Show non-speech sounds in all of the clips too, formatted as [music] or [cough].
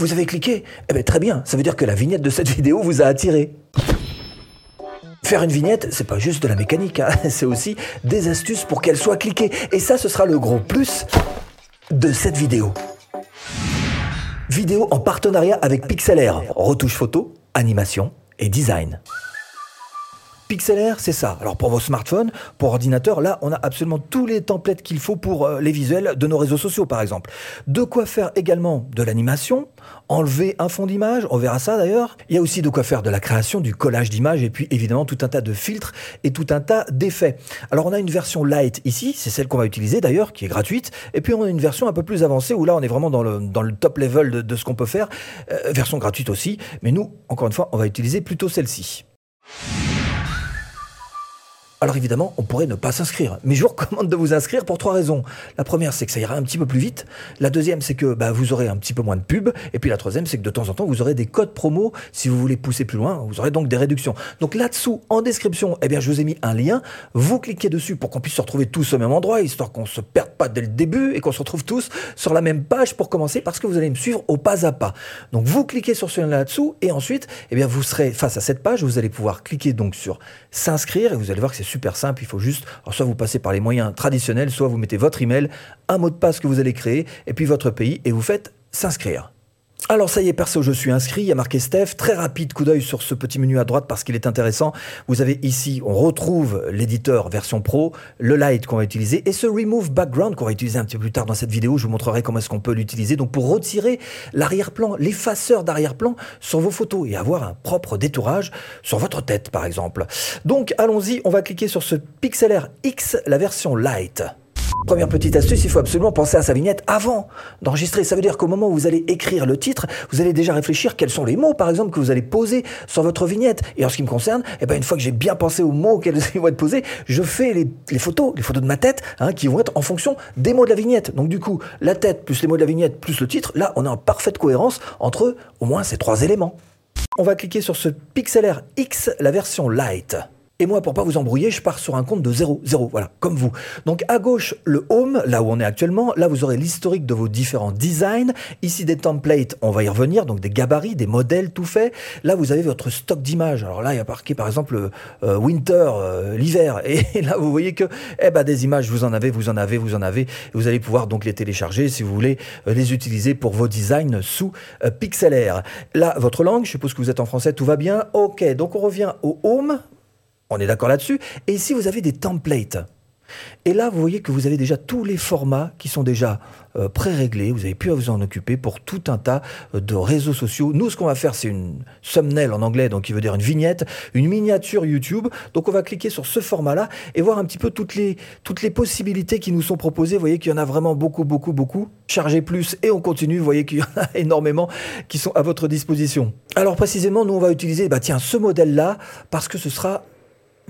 Vous avez cliqué Eh bien très bien, ça veut dire que la vignette de cette [laughs] vidéo vous a attiré. Faire une vignette, c'est pas juste de la mécanique, hein. [laughs] c'est aussi des astuces pour qu'elle soit cliquée. Et ça, ce sera le gros plus de cette vidéo. Vidéo en partenariat avec Pixelair, retouche photo, animation et design. Pixelair, c'est ça. Alors pour vos smartphones, pour ordinateurs, là, on a absolument tous les templates qu'il faut pour euh, les visuels de nos réseaux sociaux, par exemple. De quoi faire également de l'animation, enlever un fond d'image, on verra ça d'ailleurs. Il y a aussi de quoi faire de la création, du collage d'images, et puis évidemment tout un tas de filtres et tout un tas d'effets. Alors on a une version light ici, c'est celle qu'on va utiliser d'ailleurs, qui est gratuite, et puis on a une version un peu plus avancée, où là on est vraiment dans le, top level de, de ce qu'on peut faire, euh, version gratuite aussi, mais nous, encore une fois, on va utiliser plutôt celle-ci. Alors évidemment, on pourrait ne pas s'inscrire. Mais je vous recommande de vous inscrire pour trois raisons. La première, c'est que ça ira un petit peu plus vite. La deuxième, c'est que bah, vous aurez un petit peu moins de pub. Et puis la troisième, c'est que de temps en temps, vous aurez des codes promo. Si vous voulez pousser plus loin, vous aurez donc des réductions. Donc là-dessous, en description, eh bien, je vous ai mis un lien. Vous cliquez dessus pour qu'on puisse se retrouver tous au même endroit, histoire qu'on se perde pas dès le début et qu'on se retrouve tous sur la même page pour commencer, parce que vous allez me suivre au pas à pas. Donc vous cliquez sur ce lien là-dessous et ensuite, eh bien, vous serez face à cette page. Vous allez pouvoir cliquer donc sur s'inscrire et vous allez voir que c'est super simple. Il faut juste, soit vous passez par les moyens traditionnels, soit vous mettez votre email, un mot de passe que vous allez créer, et puis votre pays, et vous faites s'inscrire. Alors ça y est, perso, je suis inscrit, il y a marqué Steph. Très rapide coup d'œil sur ce petit menu à droite parce qu'il est intéressant. Vous avez ici, on retrouve l'éditeur version pro, le light qu'on va utiliser et ce remove background qu'on va utiliser un petit peu plus tard dans cette vidéo. Je vous montrerai comment est-ce qu'on peut l'utiliser. Donc pour retirer l'arrière-plan, l'effaceur d'arrière-plan sur vos photos et avoir un propre détourage sur votre tête par exemple. Donc allons-y, on va cliquer sur ce Pixel X, la version light. Première petite astuce, il faut absolument penser à sa vignette avant d'enregistrer. Ça veut dire qu'au moment où vous allez écrire le titre, vous allez déjà réfléchir quels sont les mots, par exemple, que vous allez poser sur votre vignette. Et en ce qui me concerne, eh ben, une fois que j'ai bien pensé aux mots qui [laughs] vont être posés, je fais les, photos, les photos de ma tête, hein, qui vont être en fonction des mots de la vignette. Donc du coup, la tête plus les mots de la vignette plus le titre, là, on est en parfaite cohérence entre au moins ces trois éléments. On va cliquer sur ce Pixel X, la version light. Et moi, pour pas vous embrouiller, je pars sur un compte de 0, 0, voilà, comme vous. Donc à gauche, le home, là où on est actuellement. Là, vous aurez l'historique de vos différents designs. Ici, des templates, on va y revenir, donc des gabarits, des modèles tout faits. Là, vous avez votre stock d'images. Alors là, il y a marqué par exemple euh, winter, euh, l'hiver. [laughs] Et là, vous voyez que eh ben, des images, vous en avez, vous en avez, vous en avez. vous allez pouvoir donc les télécharger si vous voulez euh, les utiliser pour vos designs sous Pixelaire. Là, votre langue, je suppose que vous êtes en français, tout va bien. Ok, donc on revient au home. On est d'accord là-dessus. Et ici, vous avez des templates. Et là, vous voyez que vous avez déjà tous les formats qui sont déjà euh, pré-réglés. Vous avez pu vous en occuper pour tout un tas euh, de réseaux sociaux. Nous, ce qu'on va faire, c'est une thumbnail en anglais, donc qui veut dire une vignette, une miniature YouTube. Donc, on va cliquer sur ce format-là et voir un petit peu toutes les, toutes les possibilités qui nous sont proposées. Vous voyez qu'il y en a vraiment beaucoup, beaucoup, beaucoup. Chargez plus et on continue. Vous voyez qu'il y en a [laughs] énormément qui sont à votre disposition. Alors, précisément, nous, on va utiliser, bah, tiens, ce modèle-là parce que ce sera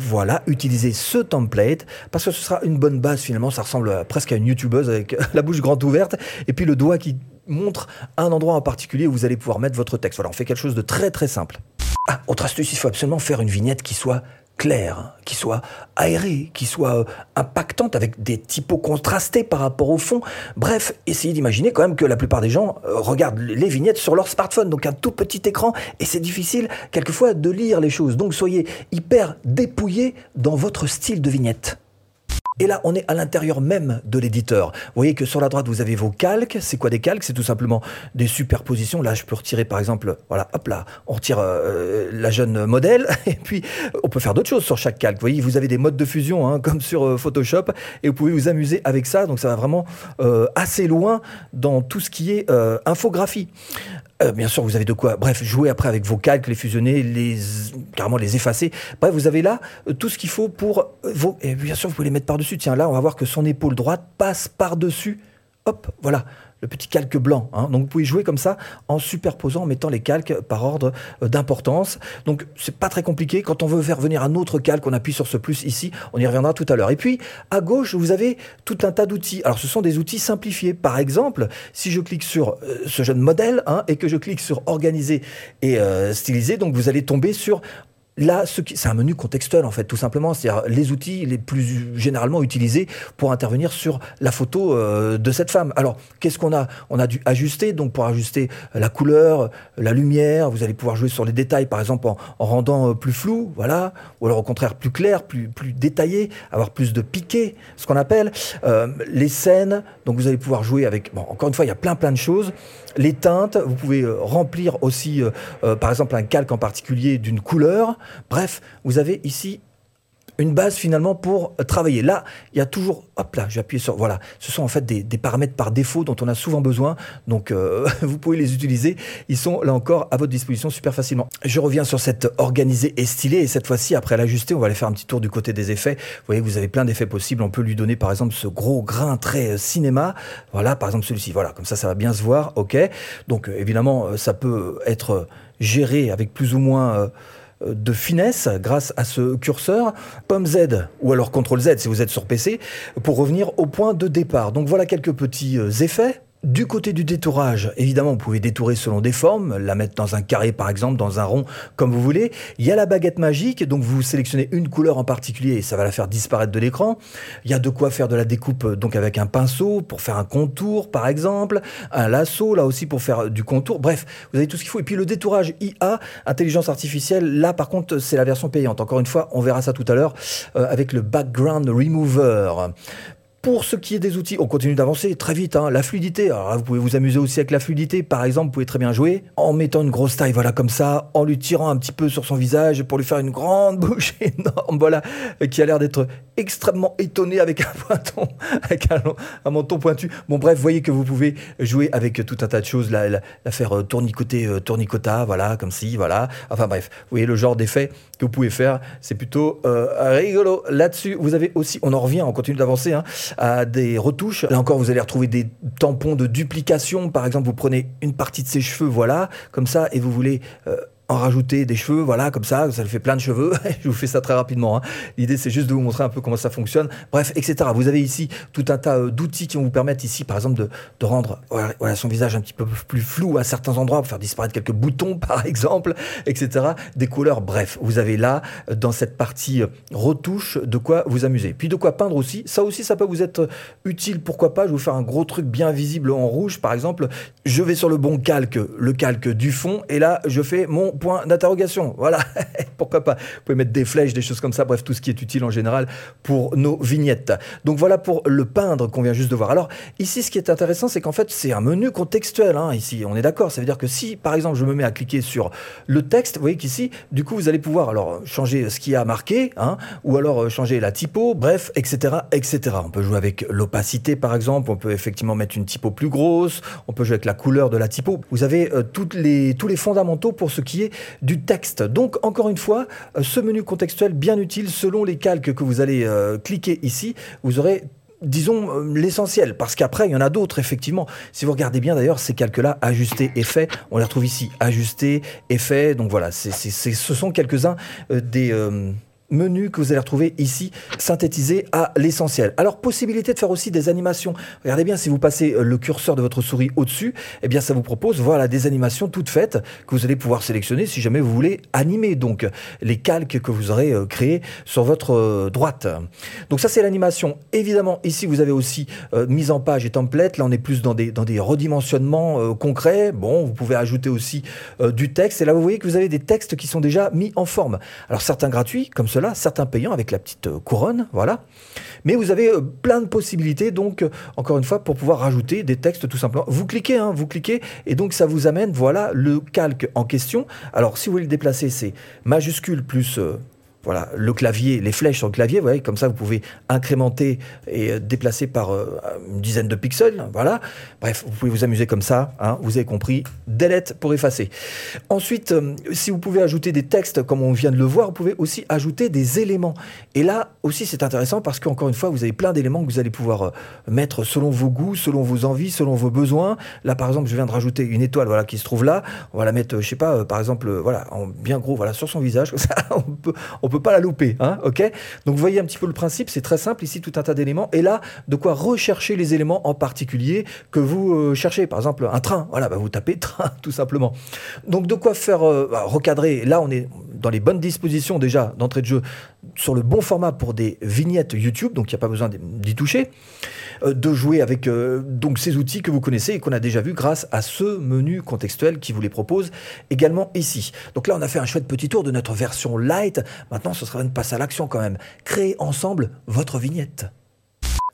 voilà, utilisez ce template parce que ce sera une bonne base finalement. Ça ressemble presque à une youtubeuse avec [laughs] la bouche grande ouverte et puis le doigt qui montre un endroit en particulier où vous allez pouvoir mettre votre texte. Voilà, on fait quelque chose de très très simple. Ah, autre astuce, il faut absolument faire une vignette qui soit claire, qui soit aérée, qui soit euh, impactante avec des typos contrastés par rapport au fond. Bref, essayez d'imaginer quand même que la plupart des gens euh, regardent les vignettes sur leur smartphone, donc un tout petit écran, et c'est difficile quelquefois de lire les choses. Donc soyez hyper dépouillés dans votre style de vignette. Et là, on est à l'intérieur même de l'éditeur. Vous voyez que sur la droite, vous avez vos calques. C'est quoi des calques? C'est tout simplement des superpositions. Là, je peux retirer, par exemple, voilà, hop là, on retire euh, la jeune modèle. [laughs] Et puis, on peut faire d'autres choses sur chaque calque. Vous voyez, vous avez des modes de fusion, hein, [laughs] comme sur euh, Photoshop, et vous pouvez vous amuser avec ça. Donc, ça va vraiment euh, assez loin dans tout ce qui est infographie. Euh, bien sûr, vous avez de quoi, bref, jouer après avec vos calques, les fusionner, les carrément les effacer. Bref, vous avez là euh, tout ce qu'il faut pour euh, vos. Et bien sûr, vous pouvez les mettre par-dessus. Tiens, là, on va voir que son épaule droite passe par-dessus. Hop, voilà le petit calque blanc. Hein. Donc vous pouvez jouer comme ça en superposant, en mettant les calques par ordre euh, d'importance. Donc c'est pas très compliqué. Quand on veut faire venir un autre calque, on appuie sur ce plus ici. On y reviendra tout à l'heure. Et puis à gauche, vous avez tout un tas d'outils. Alors ce sont des outils simplifiés. Par exemple, si je clique sur euh, ce jeune modèle hein, et que je clique sur organiser et euh, styliser, donc vous allez tomber sur là, c'est un menu contextuel en fait, tout simplement. C'est-à-dire les outils les plus généralement utilisés pour intervenir sur la photo euh, de cette femme. Alors, qu'est-ce qu'on a? On a dû ajuster, donc pour ajuster la couleur, la lumière. Vous allez pouvoir jouer sur les détails, par exemple en, rendant euh, plus flou, voilà, ou alors au contraire plus clair, plus plus détaillé, avoir plus de piqué, ce qu'on appelle euh, les scènes. Donc vous allez pouvoir jouer avec. Bon, encore une fois, il y a plein plein de choses les teintes, vous pouvez euh, remplir aussi, euh, euh, par exemple, un calque en particulier d'une couleur. Bref, vous avez ici une base finalement pour travailler. Là, il y a toujours, hop là, j'ai appuyé sur, voilà, ce sont en fait des, paramètres par défaut dont on a souvent besoin, donc euh, [laughs] vous pouvez les utiliser, ils sont là encore à votre disposition super facilement. Je reviens sur cette organisée et stylée, et cette fois-ci, après l'ajuster, on va aller faire un petit tour du côté des effets. Vous voyez, vous avez plein d'effets possibles, on peut lui donner par exemple ce gros grain très euh, cinéma, voilà, par exemple celui-ci, voilà, comme ça, ça va bien se voir, ok. Donc euh, évidemment, ça peut être géré avec plus ou moins de finesse grâce à ce curseur, pomme Z ou alors CTRL Z si vous êtes sur PC, pour revenir au point de départ. Donc voilà quelques petits euh, effets. Du côté du détourage, évidemment, vous pouvez détourer selon des formes, la mettre dans un carré par exemple, dans un rond, comme vous voulez. Il y a la baguette magique, donc vous sélectionnez une couleur en particulier et ça va la faire disparaître de l'écran. Il y a de quoi faire de la découpe donc avec un pinceau pour faire un contour par exemple, un lasso là aussi pour faire du contour. Bref, vous avez tout ce qu'il faut. Et puis le détourage IA, intelligence artificielle, là par contre c'est la version payante. Encore une fois, on verra ça tout à l'heure euh, avec le background remover. Pour ce qui est des outils, on continue d'avancer très vite. Hein. La fluidité, vous pouvez vous amuser aussi avec la fluidité. Par exemple, vous pouvez très bien jouer en mettant une grosse taille, voilà, comme ça, en lui tirant un petit peu sur son visage pour lui faire une grande [laughs] bouche énorme, voilà, qui a l'air d'être extrêmement étonné avec un [laughs] pointon, un, menton pointu. Bon, bref, voyez que vous pouvez jouer avec tout un tas de choses, la, la, faire euh, tournicoter, euh, tournicota, voilà, comme si, voilà. Enfin bref, vous voyez le genre d'effet que vous pouvez faire, c'est plutôt euh, rigolo. Là-dessus, vous avez aussi, on en revient, on continue d'avancer, hein, à des retouches. Là encore, vous allez retrouver des tampons de duplication. Par exemple, vous prenez une partie de ses cheveux, voilà, comme ça, et vous voulez euh, en rajouter des cheveux, voilà, comme ça, ça fait plein de cheveux. [laughs] je vous fais ça très rapidement. Hein. L'idée, c'est juste de vous montrer un peu comment ça fonctionne. Bref, etc. Vous avez ici tout un tas euh, d'outils qui vont vous permettre ici, par exemple, de, rendre son visage un petit peu plus flou à certains endroits, pour faire disparaître quelques boutons, [laughs] par exemple, etc. Des couleurs. Bref, vous avez là, dans cette partie euh, retouche, de quoi vous amuser. Puis de quoi peindre aussi. Ça aussi, ça peut vous être utile. Pourquoi pas Je vais vous faire un gros truc bien visible en rouge, par exemple. Je vais sur le bon calque, le calque du fond, et là, je fais mon point d'interrogation. Voilà, [laughs] pourquoi pas? Vous pouvez mettre des flèches, des choses comme ça, bref, tout ce qui est utile en général pour nos vignettes. Donc voilà pour le peindre qu'on vient juste de voir. Alors ici, ce qui est intéressant, c'est qu'en fait, c'est un menu contextuel. Hein, ici, on est d'accord. Ça veut dire que si, par exemple, je me mets à cliquer sur le texte, vous voyez qu'ici, du coup, vous allez pouvoir alors changer ce qui a marqué, hein, ou alors euh, changer la typo, bref, etc., etc. On peut jouer avec l'opacité, par exemple. On peut effectivement mettre une typo plus grosse. On peut jouer avec la couleur de la typo. Vous avez euh, les, tous les fondamentaux pour ce qui est du texte. Donc, encore une fois, euh, ce menu contextuel bien utile selon les calques que vous allez euh, cliquer ici. Vous aurez disons euh, l'essentiel, parce qu'après il y en a d'autres effectivement. Si vous regardez bien d'ailleurs ces calques-là, ajustés, effets, on les retrouve ici, ajustés, effets. Donc voilà, ce sont quelques-uns des menu que vous allez retrouver ici, synthétisé à l'essentiel. Alors, possibilité de faire aussi des animations. Regardez bien, si vous passez euh, le curseur de votre souris au-dessus, eh bien, ça vous propose, voilà, des animations toutes faites que vous allez pouvoir sélectionner si jamais vous voulez animer, donc, les calques que vous aurez euh, créés sur votre euh, droite. Donc, ça, c'est l'animation. Évidemment, ici, vous avez aussi mise en page et template. Là, on est plus dans des, dans des redimensionnements concrets. Bon, vous pouvez ajouter aussi du texte. Et là, vous voyez que vous avez des textes qui sont déjà mis en forme. Alors, certains gratuits, comme cela, certains payants avec la petite euh, couronne, voilà. Mais vous avez euh, plein de possibilités, donc, euh, encore une fois, pour pouvoir rajouter des textes tout simplement. Vous cliquez, hein, vous cliquez, et donc ça vous amène, voilà, le calque en question. Alors, si vous voulez le déplacer, c'est majuscule plus voilà, le clavier, les flèches sur le clavier, vous voyez, comme ça vous pouvez incrémenter et euh, déplacer par euh, une dizaine de pixels, voilà. Bref, vous pouvez vous amuser comme ça, hein, vous avez compris, delete pour effacer. Ensuite, euh, si vous pouvez ajouter des textes, comme on vient de le voir, vous pouvez aussi ajouter des éléments. Et là aussi, c'est intéressant parce qu'encore une fois, vous avez plein d'éléments que vous allez pouvoir mettre selon vos goûts, selon vos envies, selon vos besoins. Là, par exemple, je viens de rajouter une étoile, voilà, qui se trouve là. On va la mettre, je sais pas, par exemple, voilà, en bien gros, voilà, sur son visage. [laughs] on peut, peut pas la louper, hein, ok? Donc vous voyez un petit peu le principe, c'est très simple, ici tout un tas d'éléments, et là, de quoi rechercher les éléments en particulier que vous euh, cherchez, par exemple un train, voilà, bah, vous tapez [laughs] train, tout simplement. Donc de quoi faire euh, bah, recadrer, là on est dans les bonnes dispositions déjà d'entrée de jeu, sur le bon format pour des vignettes YouTube, donc il n'y a pas besoin d'y toucher, euh, de jouer avec donc ces outils que vous connaissez et qu'on a déjà vu grâce à ce menu contextuel qui vous les propose également ici. Donc là on a fait un chouette petit tour de notre version light, maintenant ce sera de passer à l'action quand même. Créer ensemble votre vignette.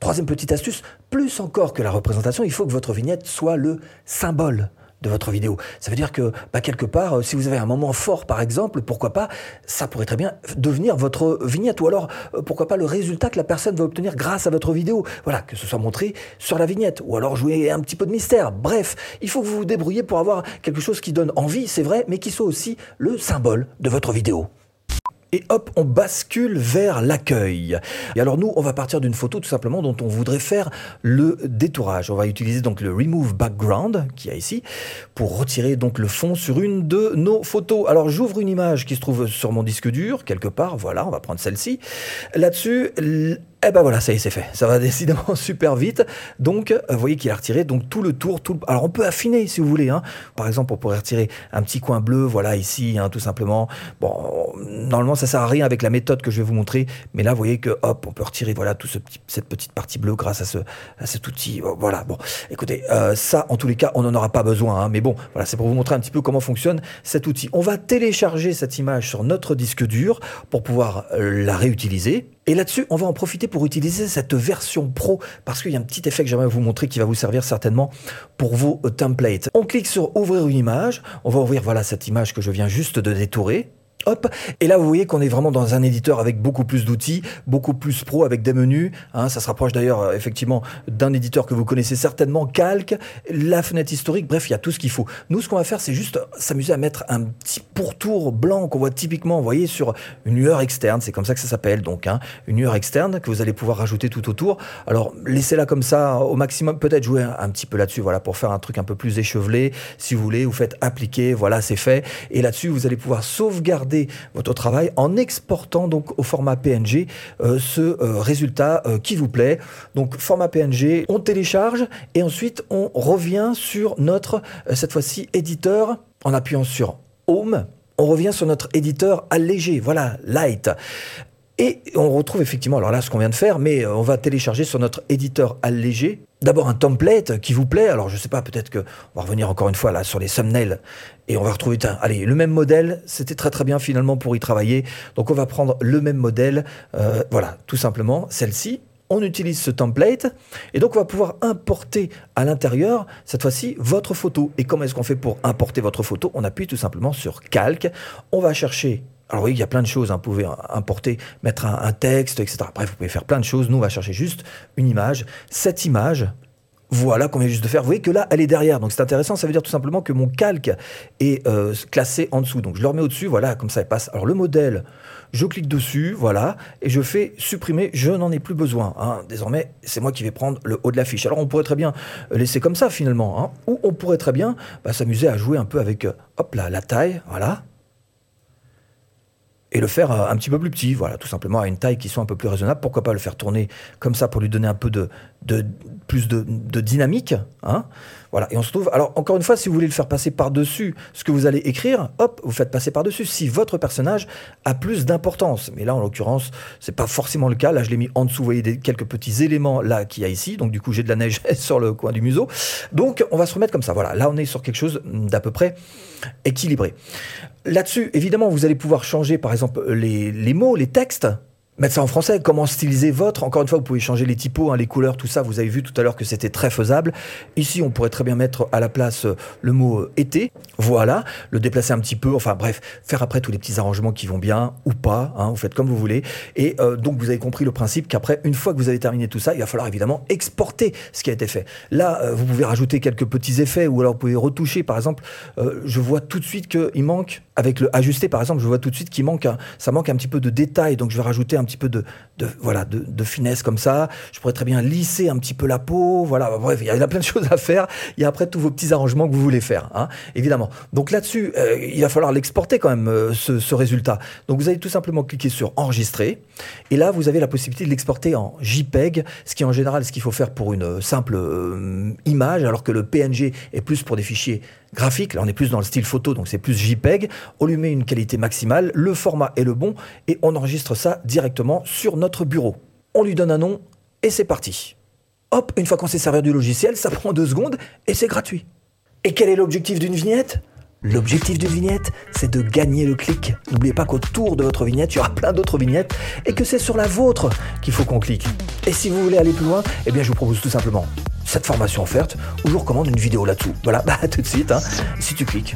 Troisième petite astuce, plus encore que la représentation, il faut que votre vignette soit le symbole de votre vidéo. Ça veut dire que bah, quelque part, euh, si vous avez un moment fort par exemple, pourquoi pas, ça pourrait très bien devenir votre vignette ou alors euh, pourquoi pas le résultat que la personne va obtenir grâce à votre vidéo. Voilà, que ce soit montré sur la vignette ou alors jouer un petit peu de mystère. Bref, il faut que vous vous débrouillez pour avoir quelque chose qui donne envie, c'est vrai, mais qui soit aussi le symbole de votre vidéo et hop, on bascule vers l'accueil. Et alors nous, on va partir d'une photo tout simplement dont on voudrait faire le détourage. On va utiliser donc le remove background qui a ici pour retirer donc le fond sur une de nos photos. Alors j'ouvre une image qui se trouve sur mon disque dur quelque part. Voilà, on va prendre celle-ci. Là-dessus, eh ben voilà, ça y est, c'est fait. Ça va décidément [laughs] super vite. Donc, euh, vous voyez qu'il a retiré donc tout le tour. Tout Alors, on peut affiner si vous voulez. Hein. Par exemple, on pourrait retirer un petit coin bleu, voilà, ici, hein, tout simplement. Bon, normalement, ça sert à rien avec la méthode que je vais vous montrer. Mais là, vous voyez que, hop, on peut retirer, voilà, tout cette petite partie bleue grâce à, ce, à cet outil. Voilà, bon. Écoutez, euh, ça, en tous les cas, on n'en aura pas besoin. Hein. Mais bon, voilà, c'est pour vous montrer un petit peu comment fonctionne cet outil. On va télécharger cette image sur notre disque dur pour pouvoir euh, la réutiliser. Et là-dessus, on va en profiter pour utiliser cette version pro parce qu'il y a un petit effet que j'aimerais vous montrer qui va vous servir certainement pour vos euh, templates. On clique sur ouvrir une image. On va ouvrir voilà cette image que je viens juste de détourer. Hop, et là vous voyez qu'on est vraiment dans un éditeur avec beaucoup plus d'outils, beaucoup plus pro avec des menus. Hein, ça se rapproche d'ailleurs euh, effectivement d'un éditeur que vous connaissez certainement, Calque, la fenêtre historique. Bref, il y a tout ce qu'il faut. Nous, ce qu'on va faire, c'est juste s'amuser à mettre un petit pourtour blanc qu'on voit typiquement, vous voyez, sur une lueur externe. C'est comme ça que ça s'appelle, donc hein, une lueur externe que vous allez pouvoir rajouter tout autour. Alors laissez-la comme ça au maximum. Peut-être jouer un, petit peu là-dessus, voilà, pour faire un truc un peu plus échevelé, si vous voulez. Vous faites appliquer, voilà, c'est fait. Et là-dessus, vous allez pouvoir sauvegarder votre travail en exportant donc au format PNG euh, ce euh, résultat euh, qui vous plaît. Donc format PNG, on télécharge et ensuite on revient sur notre, cette fois-ci, éditeur en appuyant sur Home. On revient sur notre éditeur allégé, voilà, light. Et on retrouve effectivement, alors là, ce qu'on vient de faire, mais on va télécharger sur notre éditeur allégé d'abord un template qui vous plaît. Alors je sais pas, peut-être que on va revenir encore une fois là sur les thumbnails et on va retrouver allez le même modèle. C'était très très bien finalement pour y travailler. Donc on va prendre le même modèle, euh, voilà, tout simplement celle-ci. On utilise ce template et donc on va pouvoir importer à l'intérieur cette fois-ci votre photo. Et comment est-ce qu'on fait pour importer votre photo? On appuie tout simplement sur calque. On va chercher alors oui, il y a plein de choses. Hein. Vous pouvez importer, mettre un, texte, etc. Bref, vous pouvez faire plein de choses. Nous, on va chercher juste une image. Cette image, voilà qu'on vient juste de faire. Vous voyez que là, elle est derrière. Donc c'est intéressant. Ça veut dire tout simplement que mon calque est euh, classé en dessous. Donc je le remets au-dessus. Voilà, comme ça, elle passe. Alors le modèle, je clique dessus. Voilà. Et je fais supprimer. Je n'en ai plus besoin. Hein. Désormais, c'est moi qui vais prendre le haut de la fiche. Alors on pourrait très bien laisser comme ça finalement. Hein. Ou on pourrait très bien bah, s'amuser à jouer un peu avec euh, hop là, la taille. Voilà et le faire euh, un petit peu plus petit, voilà, tout simplement à une taille qui soit un peu plus raisonnable. Pourquoi pas le faire tourner comme ça pour lui donner un peu de, de plus de, dynamique, hein Voilà. Et on se trouve. Alors encore une fois, si vous voulez le faire passer par dessus ce que vous allez écrire, hop, vous faites passer par dessus. Si votre personnage a plus d'importance, mais là en l'occurrence, c'est pas forcément le cas. Là, je l'ai mis en dessous. Vous voyez des, quelques petits éléments là qu'il y a ici. Donc du coup, j'ai de la neige [laughs] sur le coin du museau. Donc on va se remettre comme ça. Voilà. Là, on est sur quelque chose d'à peu près équilibré. Là-dessus, évidemment, vous allez pouvoir changer, par exemple, les mots, les textes mettre ça en français, comment styliser votre. Encore une fois, vous pouvez changer les typos, hein, les couleurs, tout ça. Vous avez vu tout à l'heure que c'était très faisable. Ici, on pourrait très bien mettre à la place euh, le mot euh, été. Voilà, le déplacer un petit peu. Enfin bref, faire après tous les petits arrangements qui vont bien ou pas. Hein, vous faites comme vous voulez. Et euh, donc, vous avez compris le principe qu'après, une fois que vous avez terminé tout ça, il va falloir évidemment exporter ce qui a été fait. Là, vous pouvez rajouter quelques petits effets ou alors vous pouvez retoucher. Par exemple, je vois tout de suite qu'il manque, avec le ajuster par exemple, je vois tout de suite qu'il manque, ça manque un petit peu de détails. Donc, je vais rajouter un petit peu de, voilà de, finesse comme ça. Je pourrais très bien lisser un petit peu la peau. Voilà, bref, il y a plein de [laughs] choses à faire. Il y a après tous vos petits arrangements que vous voulez faire, hein, évidemment. Donc là-dessus, euh, il va falloir l'exporter quand même euh, ce, résultat. Donc vous allez tout simplement cliquer sur enregistrer et là vous avez la possibilité de l'exporter en JPEG, ce qui en général ce qu'il faut faire pour une simple euh, image, alors que le PNG est plus pour des fichiers graphique, là on est plus dans le style photo, donc c'est plus JPEG, on lui met une qualité maximale, le format est le bon, et on enregistre ça directement sur notre bureau. On lui donne un nom, et c'est parti. Hop, une fois qu'on s'est servi du logiciel, ça prend deux secondes, et c'est gratuit. Et quel est l'objectif d'une vignette? L'objectif d'une vignette, c'est de gagner le clic. N'oubliez pas qu'autour de votre vignette, il y aura plein d'autres vignettes et que c'est sur la vôtre qu'il faut qu'on clique. Et si vous voulez aller plus loin, eh bien je vous propose tout simplement cette formation offerte où je vous recommande une vidéo là-dessous. Voilà, [laughs] bah tout de suite, hein, si tu cliques.